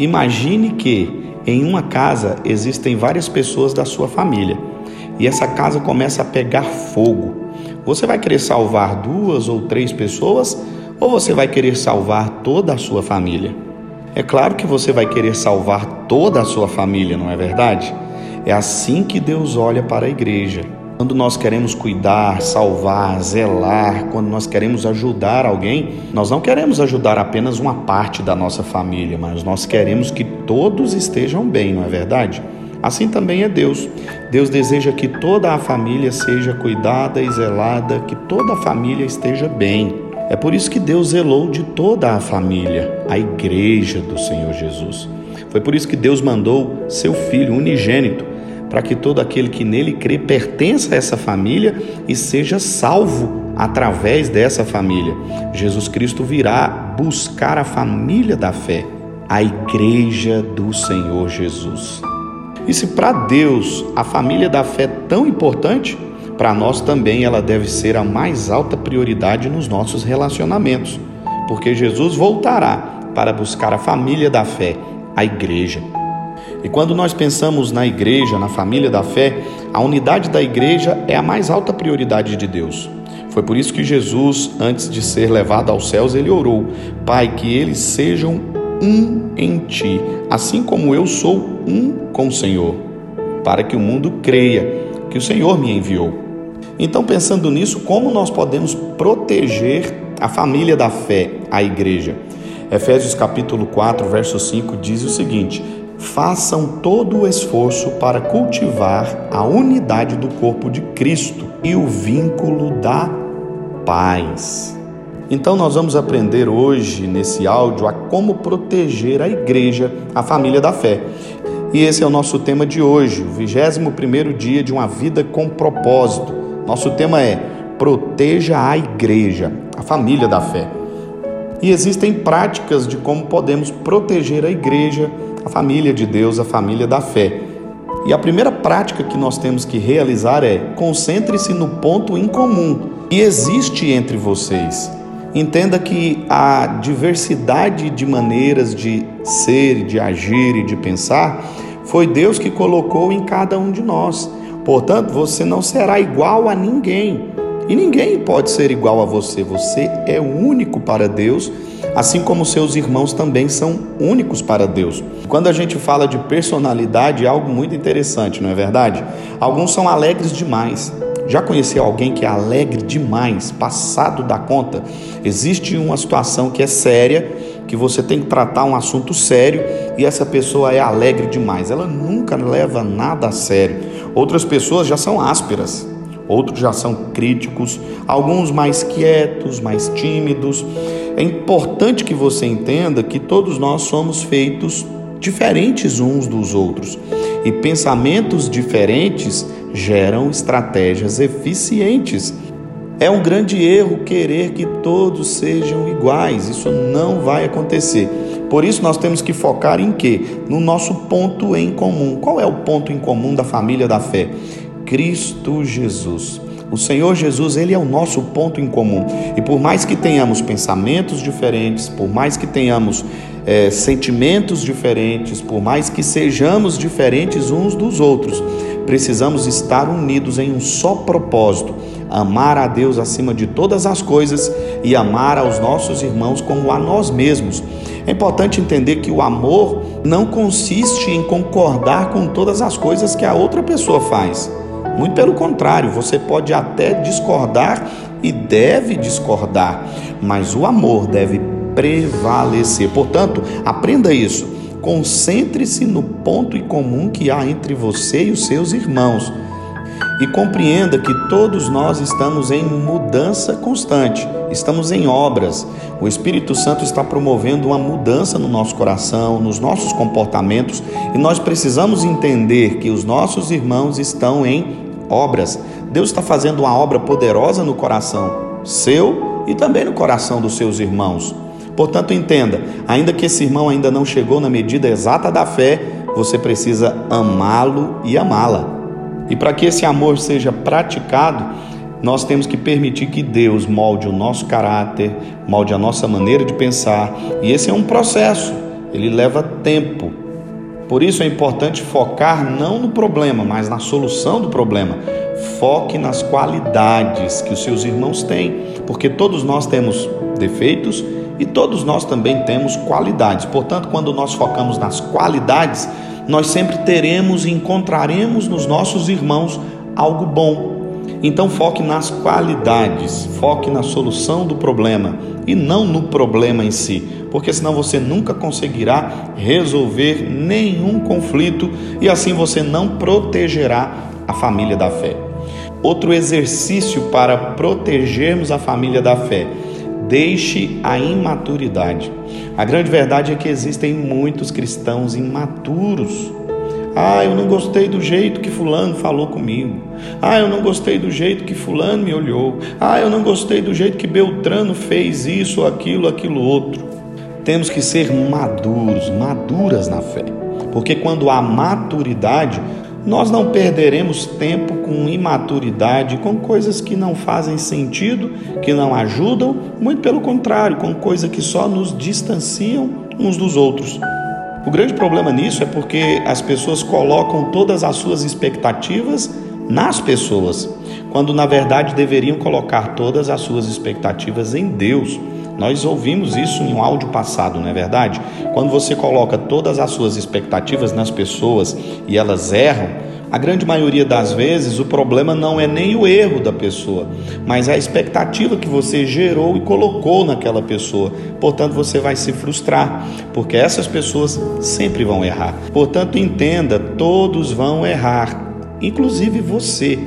Imagine que em uma casa existem várias pessoas da sua família e essa casa começa a pegar fogo. Você vai querer salvar duas ou três pessoas ou você vai querer salvar toda a sua família? É claro que você vai querer salvar toda a sua família, não é verdade? É assim que Deus olha para a igreja. Quando nós queremos cuidar, salvar, zelar, quando nós queremos ajudar alguém, nós não queremos ajudar apenas uma parte da nossa família, mas nós queremos que todos estejam bem, não é verdade? Assim também é Deus. Deus deseja que toda a família seja cuidada e zelada, que toda a família esteja bem. É por isso que Deus zelou de toda a família, a igreja do Senhor Jesus. Foi por isso que Deus mandou seu filho unigênito para que todo aquele que nele crê pertença a essa família e seja salvo através dessa família. Jesus Cristo virá buscar a família da fé, a igreja do Senhor Jesus. E se para Deus a família da fé é tão importante, para nós também ela deve ser a mais alta prioridade nos nossos relacionamentos, porque Jesus voltará para buscar a família da fé, a igreja. E quando nós pensamos na igreja, na família da fé, a unidade da igreja é a mais alta prioridade de Deus. Foi por isso que Jesus, antes de ser levado aos céus, ele orou: Pai, que eles sejam um em ti, assim como eu sou um com o Senhor, para que o mundo creia que o Senhor me enviou. Então, pensando nisso, como nós podemos proteger a família da fé, a igreja? Efésios capítulo 4, verso 5 diz o seguinte: façam todo o esforço para cultivar a unidade do corpo de Cristo e o vínculo da paz. Então, nós vamos aprender hoje nesse áudio a como proteger a igreja, a família da fé. E esse é o nosso tema de hoje, o 21 dia de uma vida com propósito. Nosso tema é Proteja a igreja, a família da fé. E existem práticas de como podemos proteger a igreja, a família de Deus, a família da fé. E a primeira prática que nós temos que realizar é concentre-se no ponto em comum que existe entre vocês. Entenda que a diversidade de maneiras de ser, de agir e de pensar foi Deus que colocou em cada um de nós. Portanto, você não será igual a ninguém. E ninguém pode ser igual a você. Você é único para Deus assim como seus irmãos também são únicos para Deus. Quando a gente fala de personalidade, é algo muito interessante, não é verdade? Alguns são alegres demais. Já conheceu alguém que é alegre demais, passado da conta? Existe uma situação que é séria, que você tem que tratar um assunto sério e essa pessoa é alegre demais. Ela nunca leva nada a sério. Outras pessoas já são ásperas outros já são críticos, alguns mais quietos, mais tímidos. É importante que você entenda que todos nós somos feitos diferentes uns dos outros e pensamentos diferentes geram estratégias eficientes. É um grande erro querer que todos sejam iguais, isso não vai acontecer. Por isso nós temos que focar em quê? No nosso ponto em comum. Qual é o ponto em comum da família da fé? Cristo Jesus. O Senhor Jesus, ele é o nosso ponto em comum. E por mais que tenhamos pensamentos diferentes, por mais que tenhamos é, sentimentos diferentes, por mais que sejamos diferentes uns dos outros, precisamos estar unidos em um só propósito: amar a Deus acima de todas as coisas e amar aos nossos irmãos como a nós mesmos. É importante entender que o amor não consiste em concordar com todas as coisas que a outra pessoa faz. Muito pelo contrário, você pode até discordar e deve discordar, mas o amor deve prevalecer. Portanto, aprenda isso. Concentre-se no ponto em comum que há entre você e os seus irmãos. E compreenda que todos nós estamos em mudança constante, estamos em obras. O Espírito Santo está promovendo uma mudança no nosso coração, nos nossos comportamentos, e nós precisamos entender que os nossos irmãos estão em obras. Deus está fazendo uma obra poderosa no coração seu e também no coração dos seus irmãos. Portanto, entenda: ainda que esse irmão ainda não chegou na medida exata da fé, você precisa amá-lo e amá-la. E para que esse amor seja praticado, nós temos que permitir que Deus molde o nosso caráter, molde a nossa maneira de pensar, e esse é um processo. ele leva tempo. Por isso é importante focar não no problema, mas na solução do problema. Foque nas qualidades que os seus irmãos têm, porque todos nós temos defeitos e todos nós também temos qualidades. Portanto, quando nós focamos nas qualidades, nós sempre teremos e encontraremos nos nossos irmãos algo bom. Então foque nas qualidades, foque na solução do problema e não no problema em si, porque senão você nunca conseguirá resolver nenhum conflito e assim você não protegerá a família da fé. Outro exercício para protegermos a família da fé Deixe a imaturidade. A grande verdade é que existem muitos cristãos imaturos. Ah, eu não gostei do jeito que Fulano falou comigo. Ah, eu não gostei do jeito que Fulano me olhou. Ah, eu não gostei do jeito que Beltrano fez isso, aquilo, aquilo outro. Temos que ser maduros, maduras na fé. Porque quando há maturidade, nós não perderemos tempo com imaturidade, com coisas que não fazem sentido, que não ajudam, muito pelo contrário, com coisas que só nos distanciam uns dos outros. O grande problema nisso é porque as pessoas colocam todas as suas expectativas nas pessoas, quando na verdade deveriam colocar todas as suas expectativas em Deus. Nós ouvimos isso em um áudio passado, não é verdade? Quando você coloca todas as suas expectativas nas pessoas e elas erram, a grande maioria das vezes o problema não é nem o erro da pessoa, mas a expectativa que você gerou e colocou naquela pessoa. Portanto, você vai se frustrar, porque essas pessoas sempre vão errar. Portanto, entenda: todos vão errar, inclusive você.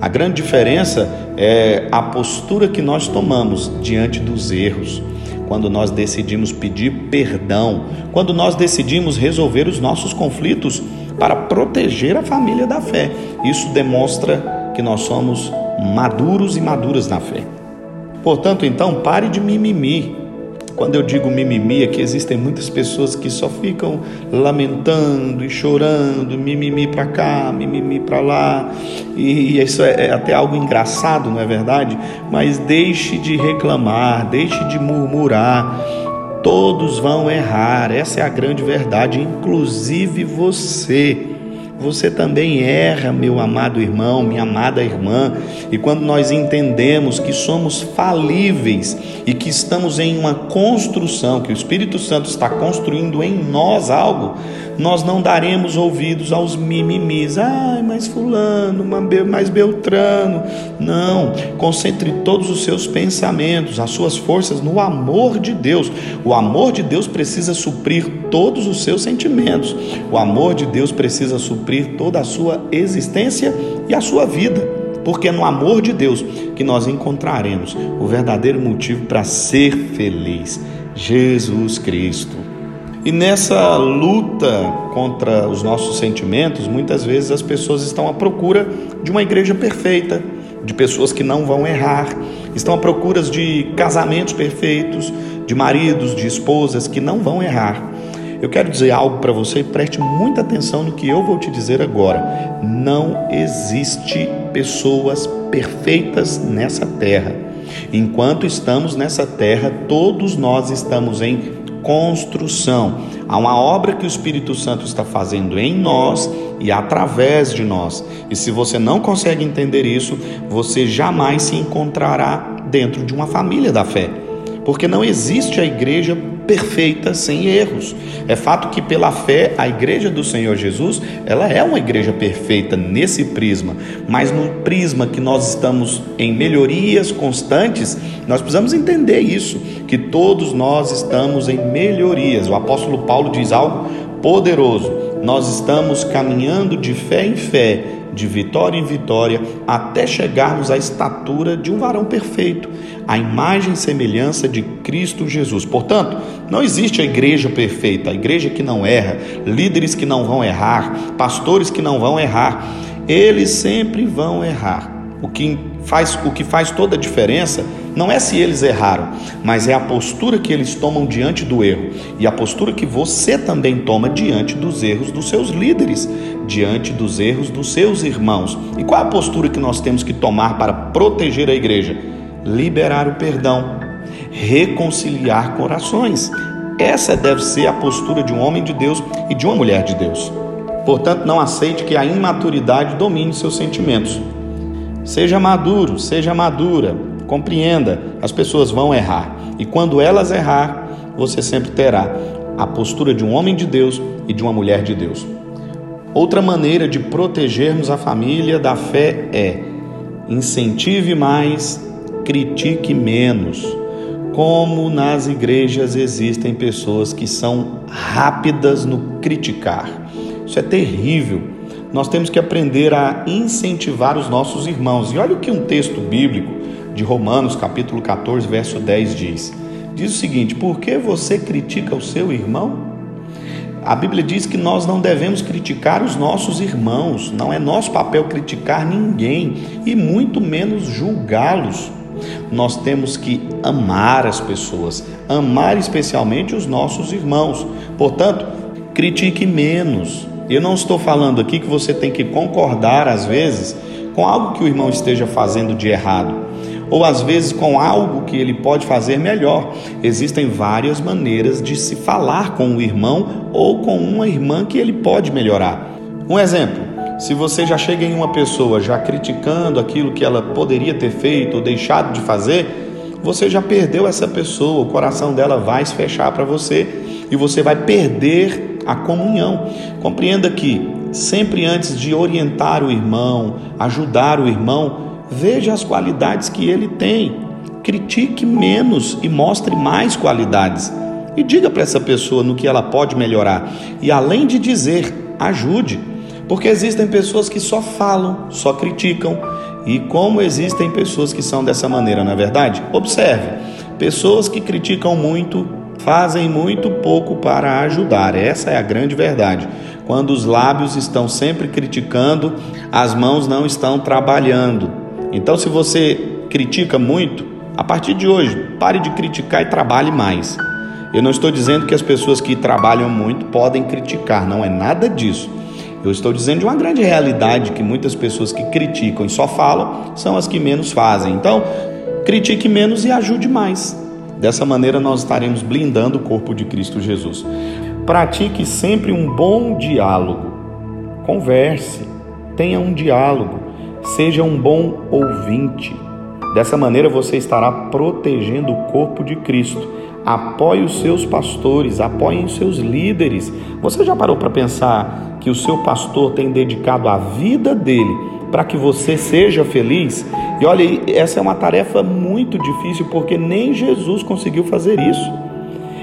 A grande diferença é a postura que nós tomamos diante dos erros. Quando nós decidimos pedir perdão, quando nós decidimos resolver os nossos conflitos para proteger a família da fé. Isso demonstra que nós somos maduros e maduras na fé. Portanto, então, pare de mimimi. Quando eu digo mimimi, é que existem muitas pessoas que só ficam lamentando e chorando, mimimi para cá, mimimi para lá, e isso é, é até algo engraçado, não é verdade? Mas deixe de reclamar, deixe de murmurar. Todos vão errar, essa é a grande verdade, inclusive você. Você também erra, meu amado irmão, minha amada irmã, e quando nós entendemos que somos falíveis e que estamos em uma construção, que o Espírito Santo está construindo em nós algo, nós não daremos ouvidos aos mimimis. Ai, mas Fulano, mais Beltrano. Não, concentre todos os seus pensamentos, as suas forças no amor de Deus. O amor de Deus precisa suprir todos os seus sentimentos. O amor de Deus precisa suprir toda a sua existência e a sua vida porque é no amor de Deus que nós encontraremos o verdadeiro motivo para ser feliz. Jesus Cristo. E nessa luta contra os nossos sentimentos, muitas vezes as pessoas estão à procura de uma igreja perfeita, de pessoas que não vão errar, estão à procura de casamentos perfeitos, de maridos, de esposas que não vão errar. Eu quero dizer algo para você e preste muita atenção no que eu vou te dizer agora. Não existe pessoas perfeitas nessa terra. Enquanto estamos nessa terra, todos nós estamos em construção. Há uma obra que o Espírito Santo está fazendo em nós e através de nós. E se você não consegue entender isso, você jamais se encontrará dentro de uma família da fé. Porque não existe a igreja perfeita, sem erros. É fato que pela fé a igreja do Senhor Jesus, ela é uma igreja perfeita nesse prisma, mas no prisma que nós estamos em melhorias constantes, nós precisamos entender isso, que todos nós estamos em melhorias. O apóstolo Paulo diz algo poderoso. Nós estamos caminhando de fé em fé de vitória em vitória, até chegarmos à estatura de um varão perfeito, a imagem e semelhança de Cristo Jesus. Portanto, não existe a igreja perfeita, a igreja que não erra, líderes que não vão errar, pastores que não vão errar. Eles sempre vão errar. O que faz, o que faz toda a diferença não é se eles erraram, mas é a postura que eles tomam diante do erro e a postura que você também toma diante dos erros dos seus líderes, diante dos erros dos seus irmãos. E qual é a postura que nós temos que tomar para proteger a igreja? Liberar o perdão, reconciliar corações. Essa deve ser a postura de um homem de Deus e de uma mulher de Deus. Portanto, não aceite que a imaturidade domine seus sentimentos. Seja maduro, seja madura, compreenda, as pessoas vão errar. E quando elas errar, você sempre terá a postura de um homem de Deus e de uma mulher de Deus. Outra maneira de protegermos a família da fé é incentive mais, critique menos. Como nas igrejas existem pessoas que são rápidas no criticar. Isso é terrível. Nós temos que aprender a incentivar os nossos irmãos. E olha o que um texto bíblico de Romanos, capítulo 14, verso 10 diz. Diz o seguinte: Por que você critica o seu irmão? A Bíblia diz que nós não devemos criticar os nossos irmãos, não é nosso papel criticar ninguém e muito menos julgá-los. Nós temos que amar as pessoas, amar especialmente os nossos irmãos. Portanto, critique menos. Eu não estou falando aqui que você tem que concordar, às vezes, com algo que o irmão esteja fazendo de errado ou às vezes com algo que ele pode fazer melhor. Existem várias maneiras de se falar com o irmão ou com uma irmã que ele pode melhorar. Um exemplo: se você já chega em uma pessoa já criticando aquilo que ela poderia ter feito ou deixado de fazer, você já perdeu essa pessoa, o coração dela vai se fechar para você e você vai perder a comunhão. Compreenda que sempre antes de orientar o irmão, ajudar o irmão, Veja as qualidades que ele tem. Critique menos e mostre mais qualidades. E diga para essa pessoa no que ela pode melhorar. E além de dizer, ajude. Porque existem pessoas que só falam, só criticam. E como existem pessoas que são dessa maneira, na é verdade? Observe: pessoas que criticam muito fazem muito pouco para ajudar. Essa é a grande verdade. Quando os lábios estão sempre criticando, as mãos não estão trabalhando. Então, se você critica muito, a partir de hoje, pare de criticar e trabalhe mais. Eu não estou dizendo que as pessoas que trabalham muito podem criticar, não é nada disso. Eu estou dizendo de uma grande realidade que muitas pessoas que criticam e só falam são as que menos fazem. Então, critique menos e ajude mais. Dessa maneira, nós estaremos blindando o corpo de Cristo Jesus. Pratique sempre um bom diálogo. Converse, tenha um diálogo. Seja um bom ouvinte. Dessa maneira você estará protegendo o corpo de Cristo. Apoie os seus pastores, apoie os seus líderes. Você já parou para pensar que o seu pastor tem dedicado a vida dele para que você seja feliz? E olha, essa é uma tarefa muito difícil porque nem Jesus conseguiu fazer isso.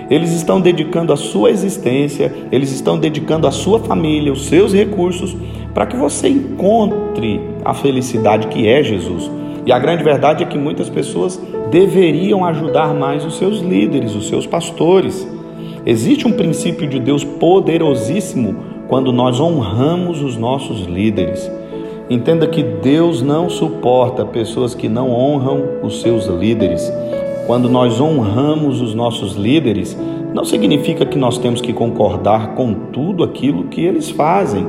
Eles estão dedicando a sua existência, eles estão dedicando a sua família, os seus recursos, para que você encontre a felicidade que é Jesus. E a grande verdade é que muitas pessoas deveriam ajudar mais os seus líderes, os seus pastores. Existe um princípio de Deus poderosíssimo quando nós honramos os nossos líderes. Entenda que Deus não suporta pessoas que não honram os seus líderes. Quando nós honramos os nossos líderes, não significa que nós temos que concordar com tudo aquilo que eles fazem.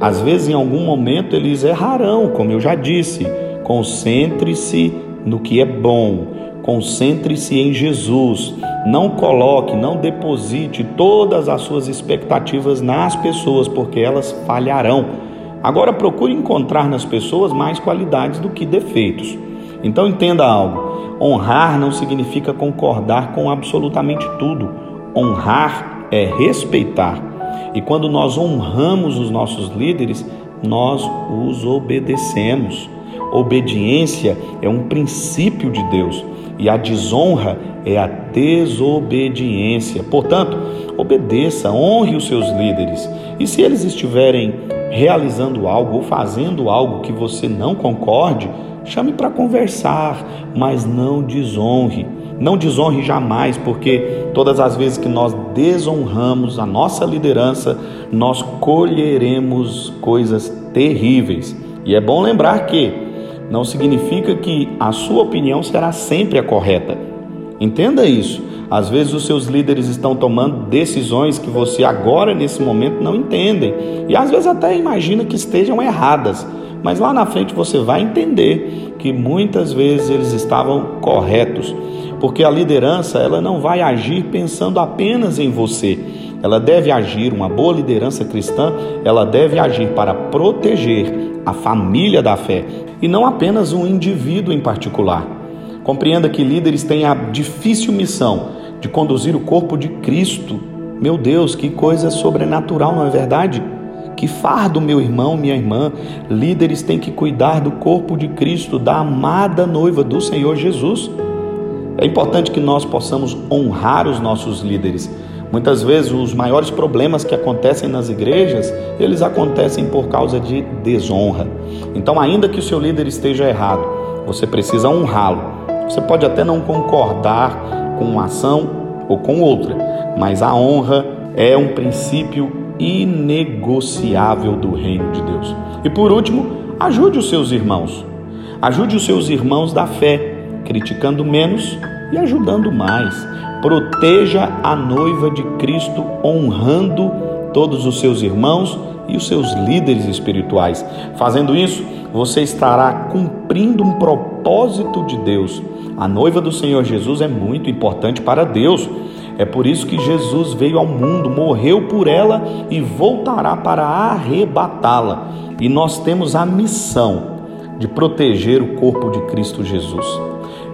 Às vezes, em algum momento, eles errarão, como eu já disse. Concentre-se no que é bom, concentre-se em Jesus. Não coloque, não deposite todas as suas expectativas nas pessoas, porque elas falharão. Agora procure encontrar nas pessoas mais qualidades do que defeitos. Então entenda algo. Honrar não significa concordar com absolutamente tudo. Honrar é respeitar. E quando nós honramos os nossos líderes, nós os obedecemos. Obediência é um princípio de Deus e a desonra é a desobediência. Portanto, obedeça, honre os seus líderes. E se eles estiverem realizando algo ou fazendo algo que você não concorde, Chame para conversar, mas não desonre. Não desonre jamais, porque todas as vezes que nós desonramos a nossa liderança, nós colheremos coisas terríveis. E é bom lembrar que não significa que a sua opinião será sempre a correta. Entenda isso. Às vezes os seus líderes estão tomando decisões que você agora nesse momento não entende e às vezes até imagina que estejam erradas mas lá na frente você vai entender que muitas vezes eles estavam corretos, porque a liderança ela não vai agir pensando apenas em você. Ela deve agir, uma boa liderança cristã, ela deve agir para proteger a família da fé e não apenas um indivíduo em particular. Compreenda que líderes têm a difícil missão de conduzir o corpo de Cristo. Meu Deus, que coisa sobrenatural, não é verdade? Que fardo, meu irmão, minha irmã. Líderes têm que cuidar do corpo de Cristo, da amada noiva do Senhor Jesus. É importante que nós possamos honrar os nossos líderes. Muitas vezes os maiores problemas que acontecem nas igrejas, eles acontecem por causa de desonra. Então, ainda que o seu líder esteja errado, você precisa honrá-lo. Você pode até não concordar com uma ação ou com outra, mas a honra é um princípio inegociável do reino de Deus. E por último, ajude os seus irmãos. Ajude os seus irmãos da fé, criticando menos e ajudando mais. Proteja a noiva de Cristo, honrando todos os seus irmãos e os seus líderes espirituais. Fazendo isso, você estará cumprindo um propósito de Deus. A noiva do Senhor Jesus é muito importante para Deus. É por isso que Jesus veio ao mundo, morreu por ela e voltará para arrebatá-la. E nós temos a missão de proteger o corpo de Cristo Jesus.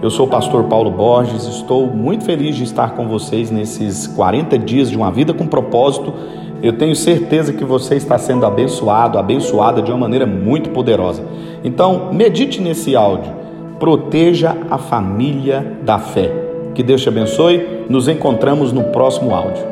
Eu sou o pastor Paulo Borges, estou muito feliz de estar com vocês nesses 40 dias de uma vida com propósito eu tenho certeza que você está sendo abençoado, abençoada de uma maneira muito poderosa. Então, medite nesse áudio. Proteja a família da fé. Que Deus te abençoe. Nos encontramos no próximo áudio.